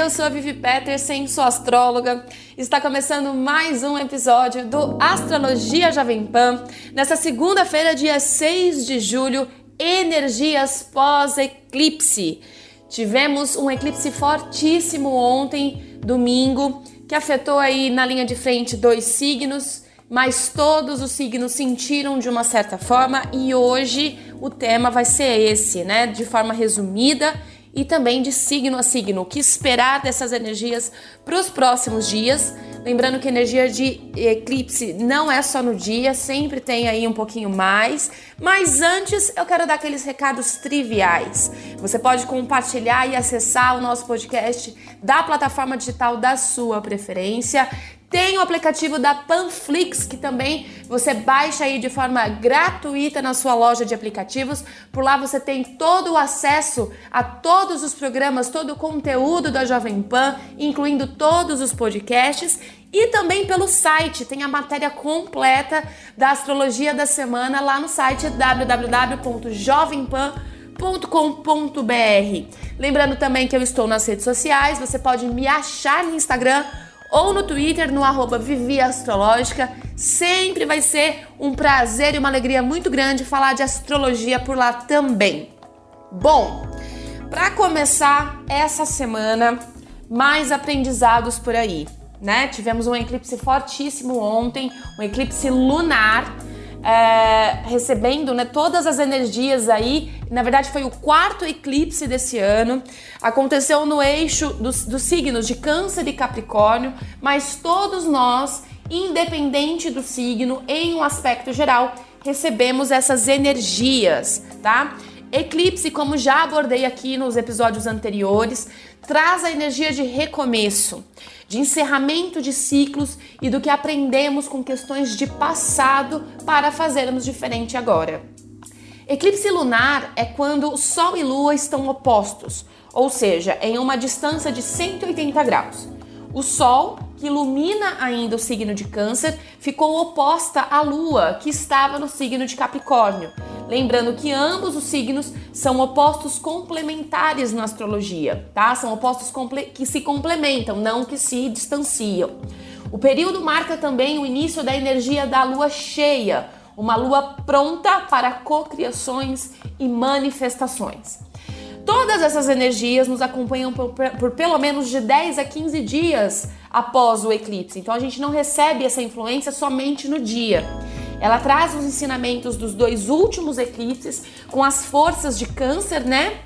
Eu sou a Vivi Petersen, sou astróloga. Está começando mais um episódio do Astrologia Jovem Pan. Nessa segunda-feira, dia 6 de julho, energias pós-eclipse. Tivemos um eclipse fortíssimo ontem, domingo, que afetou aí na linha de frente dois signos, mas todos os signos sentiram de uma certa forma e hoje o tema vai ser esse, né? De forma resumida e também de signo a signo. O que esperar dessas energias para os próximos dias? Lembrando que energia de eclipse não é só no dia, sempre tem aí um pouquinho mais. Mas antes eu quero dar aqueles recados triviais. Você pode compartilhar e acessar o nosso podcast da plataforma digital da sua preferência. Tem o aplicativo da Panflix, que também você baixa aí de forma gratuita na sua loja de aplicativos. Por lá você tem todo o acesso a todos os programas, todo o conteúdo da Jovem Pan, incluindo todos os podcasts. E também pelo site, tem a matéria completa da astrologia da semana lá no site www.jovempan.com.br. Lembrando também que eu estou nas redes sociais, você pode me achar no Instagram ou no Twitter, no arroba. Sempre vai ser um prazer e uma alegria muito grande falar de astrologia por lá também. Bom, para começar essa semana, mais aprendizados por aí, né? Tivemos um eclipse fortíssimo ontem, um eclipse lunar é, recebendo né, todas as energias aí. Na verdade, foi o quarto eclipse desse ano. Aconteceu no eixo dos, dos signos de Câncer e Capricórnio, mas todos nós, independente do signo, em um aspecto geral, recebemos essas energias, tá? Eclipse, como já abordei aqui nos episódios anteriores, traz a energia de recomeço, de encerramento de ciclos e do que aprendemos com questões de passado para fazermos diferente agora. Eclipse lunar é quando Sol e Lua estão opostos, ou seja, em uma distância de 180 graus. O Sol, que ilumina ainda o signo de Câncer, ficou oposta à Lua, que estava no signo de Capricórnio. Lembrando que ambos os signos são opostos complementares na astrologia, tá? São opostos que se complementam, não que se distanciam. O período marca também o início da energia da lua cheia, uma lua pronta para cocriações e manifestações. Todas essas energias nos acompanham por, por, pelo menos de 10 a 15 dias após o eclipse. Então a gente não recebe essa influência somente no dia. Ela traz os ensinamentos dos dois últimos eclipses com as forças de Câncer, né?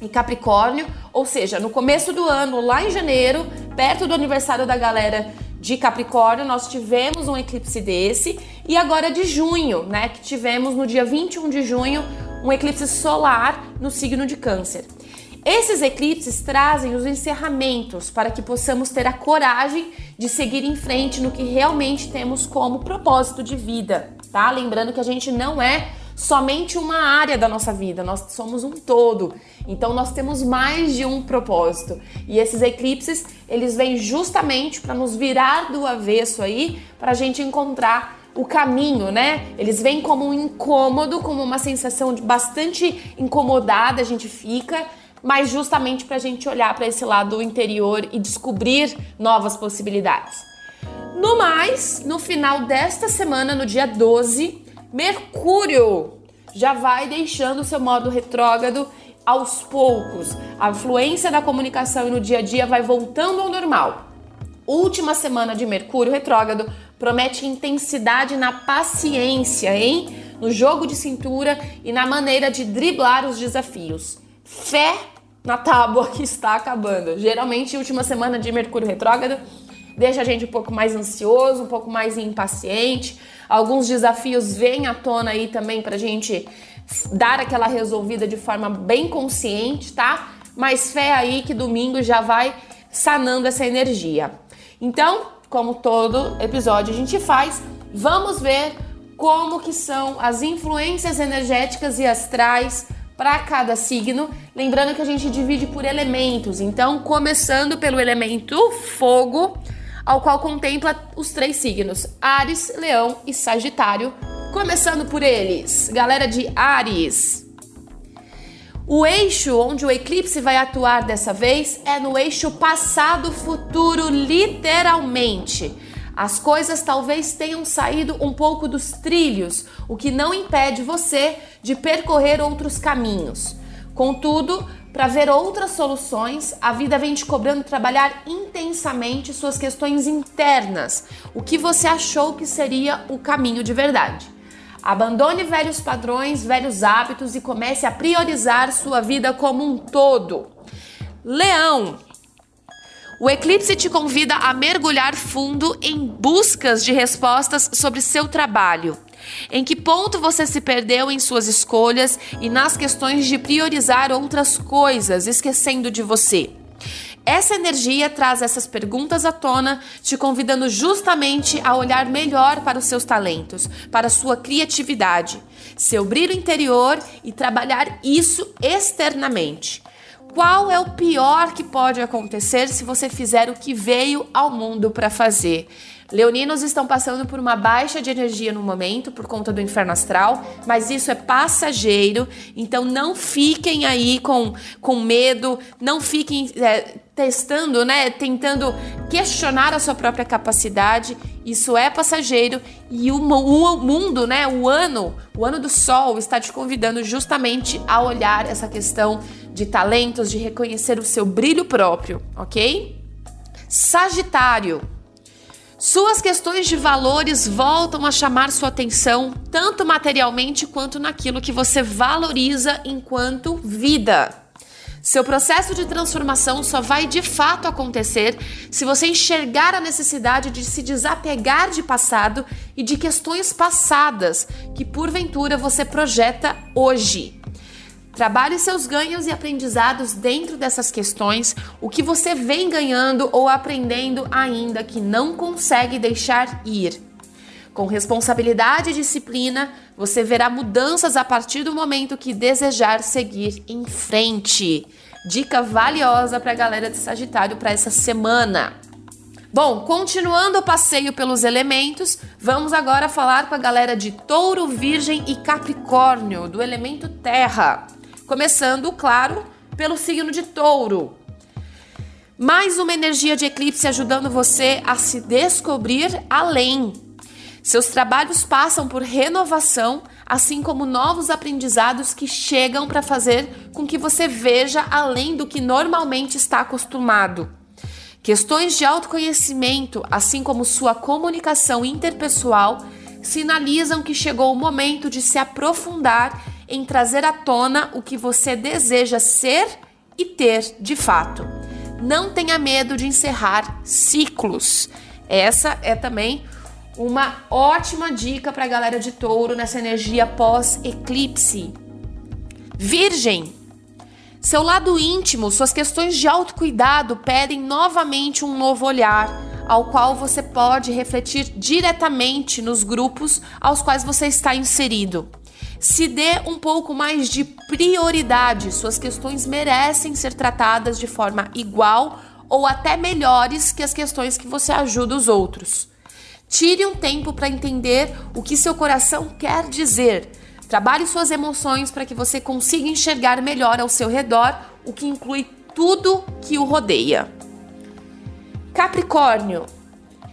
E Capricórnio, ou seja, no começo do ano, lá em janeiro, perto do aniversário da galera de Capricórnio, nós tivemos um eclipse desse, e agora de junho, né, que tivemos no dia 21 de junho um eclipse solar no signo de Câncer. Esses eclipses trazem os encerramentos para que possamos ter a coragem de seguir em frente no que realmente temos como propósito de vida, tá? Lembrando que a gente não é somente uma área da nossa vida, nós somos um todo. Então nós temos mais de um propósito. E esses eclipses, eles vêm justamente para nos virar do avesso aí, para a gente encontrar o caminho, né? Eles vêm como um incômodo, como uma sensação de bastante incomodada, a gente fica, mas justamente para a gente olhar para esse lado interior e descobrir novas possibilidades. No mais, no final desta semana, no dia 12, Mercúrio já vai deixando o seu modo retrógrado aos poucos. A fluência da comunicação e no dia a dia vai voltando ao normal. Última semana de Mercúrio retrógrado promete intensidade na paciência, hein? No jogo de cintura e na maneira de driblar os desafios. Fé na tábua que está acabando. Geralmente, última semana de Mercúrio retrógrado deixa a gente um pouco mais ansioso, um pouco mais impaciente. Alguns desafios vêm à tona aí também pra gente dar aquela resolvida de forma bem consciente, tá? Mas fé aí que domingo já vai sanando essa energia. Então, como todo episódio a gente faz, vamos ver como que são as influências energéticas e astrais para cada signo. Lembrando que a gente divide por elementos. Então, começando pelo elemento fogo, ao qual contempla os três signos: Ares, Leão e Sagitário. Começando por eles, galera de Ares. O eixo onde o eclipse vai atuar dessa vez é no eixo passado-futuro, literalmente. As coisas talvez tenham saído um pouco dos trilhos, o que não impede você de percorrer outros caminhos. Contudo, para ver outras soluções, a vida vem te cobrando trabalhar intensamente suas questões internas, o que você achou que seria o caminho de verdade. Abandone velhos padrões, velhos hábitos e comece a priorizar sua vida como um todo. Leão, o eclipse te convida a mergulhar fundo em buscas de respostas sobre seu trabalho. Em que ponto você se perdeu em suas escolhas e nas questões de priorizar outras coisas, esquecendo de você? Essa energia traz essas perguntas à tona, te convidando justamente a olhar melhor para os seus talentos, para sua criatividade, seu brilho interior e trabalhar isso externamente. Qual é o pior que pode acontecer se você fizer o que veio ao mundo para fazer? Leoninos estão passando por uma baixa de energia no momento por conta do inferno astral, mas isso é passageiro, então não fiquem aí com, com medo, não fiquem é, testando, né, tentando questionar a sua própria capacidade. Isso é passageiro e o, o mundo, né, o ano, o ano do sol está te convidando justamente a olhar essa questão de talentos, de reconhecer o seu brilho próprio, ok? Sagitário. Suas questões de valores voltam a chamar sua atenção, tanto materialmente quanto naquilo que você valoriza enquanto vida. Seu processo de transformação só vai de fato acontecer se você enxergar a necessidade de se desapegar de passado e de questões passadas que porventura você projeta hoje. Trabalhe seus ganhos e aprendizados dentro dessas questões, o que você vem ganhando ou aprendendo ainda que não consegue deixar ir. Com responsabilidade e disciplina, você verá mudanças a partir do momento que desejar seguir em frente. Dica valiosa para a galera de Sagitário para essa semana. Bom, continuando o passeio pelos elementos, vamos agora falar com a galera de Touro, Virgem e Capricórnio, do elemento Terra. Começando, claro, pelo signo de Touro. Mais uma energia de eclipse ajudando você a se descobrir além. Seus trabalhos passam por renovação, assim como novos aprendizados que chegam para fazer com que você veja além do que normalmente está acostumado. Questões de autoconhecimento, assim como sua comunicação interpessoal, sinalizam que chegou o momento de se aprofundar em trazer à tona o que você deseja ser e ter de fato. Não tenha medo de encerrar ciclos. Essa é também uma ótima dica para a galera de touro nessa energia pós-eclipse. Virgem, seu lado íntimo, suas questões de autocuidado pedem novamente um novo olhar, ao qual você pode refletir diretamente nos grupos aos quais você está inserido. Se dê um pouco mais de prioridade, suas questões merecem ser tratadas de forma igual ou até melhores que as questões que você ajuda os outros. Tire um tempo para entender o que seu coração quer dizer. Trabalhe suas emoções para que você consiga enxergar melhor ao seu redor, o que inclui tudo que o rodeia. Capricórnio.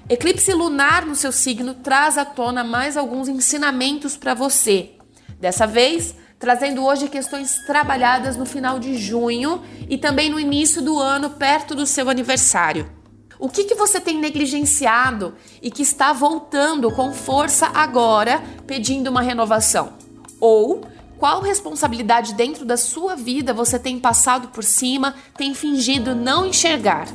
Eclipse lunar no seu signo traz à tona mais alguns ensinamentos para você. Dessa vez, trazendo hoje questões trabalhadas no final de junho e também no início do ano, perto do seu aniversário. O que, que você tem negligenciado e que está voltando com força agora, pedindo uma renovação? Ou qual responsabilidade dentro da sua vida você tem passado por cima, tem fingido não enxergar?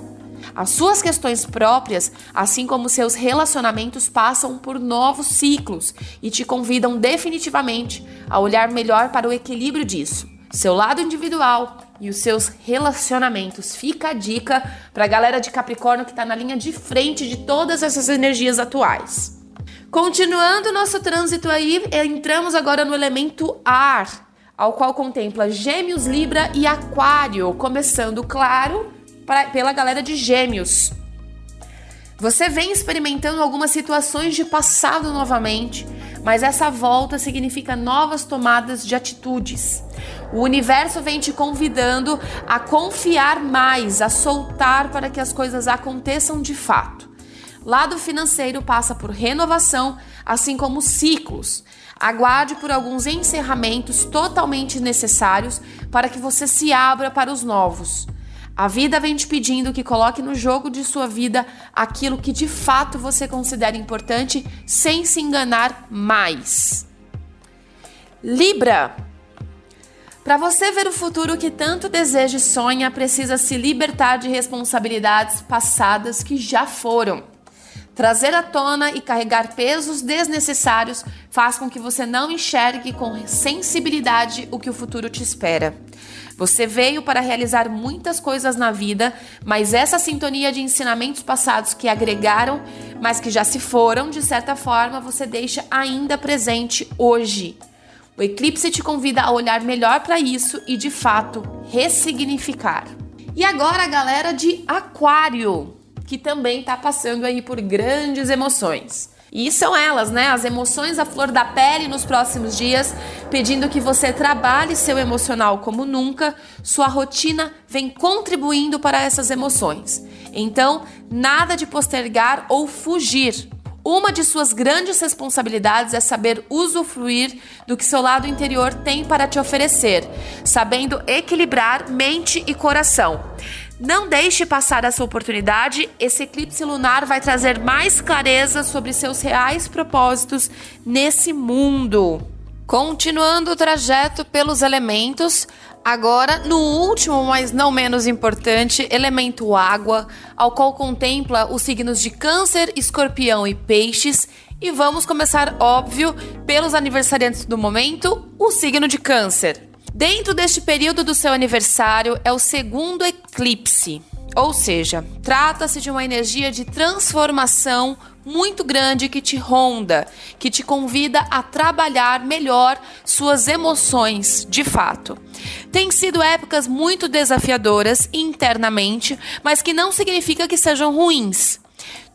As suas questões próprias, assim como seus relacionamentos, passam por novos ciclos e te convidam definitivamente a olhar melhor para o equilíbrio disso. Seu lado individual e os seus relacionamentos. Fica a dica para a galera de Capricórnio que está na linha de frente de todas essas energias atuais. Continuando nosso trânsito aí, entramos agora no elemento ar, ao qual contempla Gêmeos, Libra e Aquário, começando, claro, pra, pela galera de Gêmeos. Você vem experimentando algumas situações de passado novamente, mas essa volta significa novas tomadas de atitudes. O universo vem te convidando a confiar mais, a soltar para que as coisas aconteçam de fato. Lado financeiro passa por renovação, assim como ciclos. Aguarde por alguns encerramentos totalmente necessários para que você se abra para os novos. A vida vem te pedindo que coloque no jogo de sua vida aquilo que de fato você considera importante, sem se enganar mais. Libra. Para você ver o futuro que tanto deseja e sonha, precisa se libertar de responsabilidades passadas que já foram. Trazer à tona e carregar pesos desnecessários faz com que você não enxergue com sensibilidade o que o futuro te espera. Você veio para realizar muitas coisas na vida, mas essa sintonia de ensinamentos passados que agregaram, mas que já se foram, de certa forma, você deixa ainda presente hoje. O eclipse te convida a olhar melhor para isso e, de fato, ressignificar. E agora, galera de Aquário que também está passando aí por grandes emoções. E são elas, né? As emoções à flor da pele nos próximos dias, pedindo que você trabalhe seu emocional como nunca. Sua rotina vem contribuindo para essas emoções. Então, nada de postergar ou fugir. Uma de suas grandes responsabilidades é saber usufruir do que seu lado interior tem para te oferecer, sabendo equilibrar mente e coração. Não deixe passar essa oportunidade. Esse eclipse lunar vai trazer mais clareza sobre seus reais propósitos nesse mundo. Continuando o trajeto pelos elementos, agora no último, mas não menos importante, elemento água, ao qual contempla os signos de Câncer, Escorpião e Peixes. E vamos começar, óbvio, pelos aniversariantes do momento, o signo de Câncer. Dentro deste período do seu aniversário é o segundo eclipse, ou seja, trata-se de uma energia de transformação muito grande que te ronda, que te convida a trabalhar melhor suas emoções de fato. Tem sido épocas muito desafiadoras internamente, mas que não significa que sejam ruins.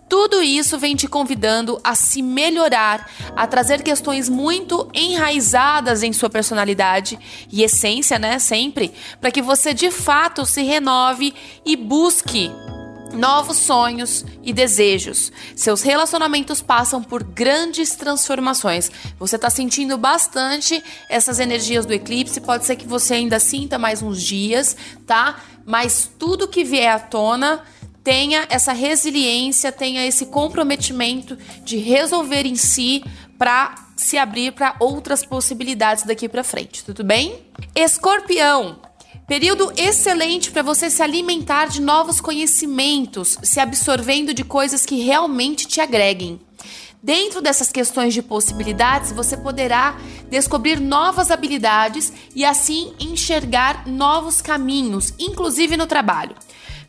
Tudo isso vem te convidando a se melhorar, a trazer questões muito enraizadas em sua personalidade e essência, né? Sempre, para que você de fato se renove e busque novos sonhos e desejos. Seus relacionamentos passam por grandes transformações. Você está sentindo bastante essas energias do eclipse. Pode ser que você ainda sinta mais uns dias, tá? Mas tudo que vier à tona tenha essa resiliência, tenha esse comprometimento de resolver em si para se abrir para outras possibilidades daqui para frente, tudo bem? Escorpião, período excelente para você se alimentar de novos conhecimentos, se absorvendo de coisas que realmente te agreguem. Dentro dessas questões de possibilidades, você poderá descobrir novas habilidades e assim enxergar novos caminhos, inclusive no trabalho.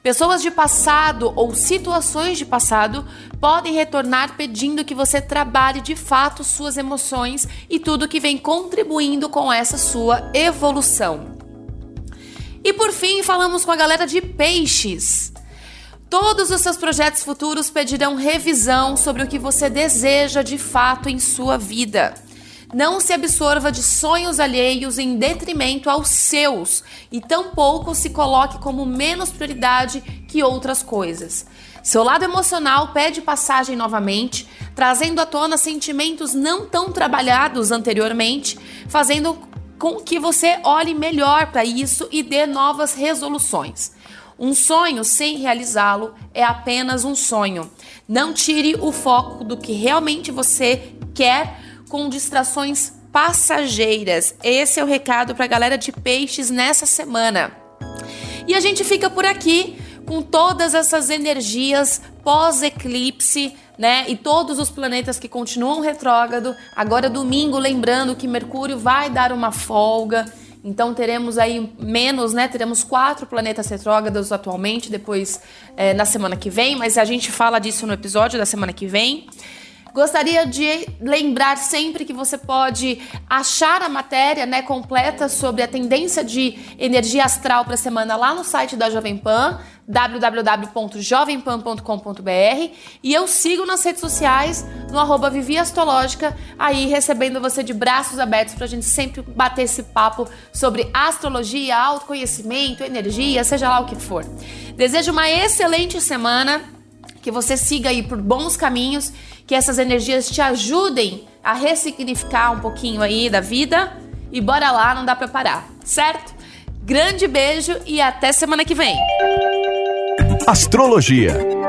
Pessoas de passado ou situações de passado podem retornar pedindo que você trabalhe de fato suas emoções e tudo que vem contribuindo com essa sua evolução. E por fim, falamos com a galera de peixes. Todos os seus projetos futuros pedirão revisão sobre o que você deseja de fato em sua vida. Não se absorva de sonhos alheios em detrimento aos seus e tampouco se coloque como menos prioridade que outras coisas. Seu lado emocional pede passagem novamente, trazendo à tona sentimentos não tão trabalhados anteriormente, fazendo com que você olhe melhor para isso e dê novas resoluções. Um sonho sem realizá-lo é apenas um sonho. Não tire o foco do que realmente você quer com distrações passageiras. Esse é o recado para a galera de peixes nessa semana. E a gente fica por aqui com todas essas energias pós-eclipse, né? E todos os planetas que continuam retrógrado. Agora domingo, lembrando que Mercúrio vai dar uma folga. Então teremos aí menos, né? Teremos quatro planetas retrógrados atualmente, depois é, na semana que vem, mas a gente fala disso no episódio da semana que vem. Gostaria de lembrar sempre que você pode achar a matéria né, completa sobre a tendência de energia astral para a semana lá no site da Jovem Pan, www.jovempan.com.br e eu sigo nas redes sociais no arroba Vivi Astrológica, aí recebendo você de braços abertos para a gente sempre bater esse papo sobre astrologia, autoconhecimento, energia, seja lá o que for. Desejo uma excelente semana, que você siga aí por bons caminhos que essas energias te ajudem a ressignificar um pouquinho aí da vida. E bora lá, não dá para parar, certo? Grande beijo e até semana que vem. Astrologia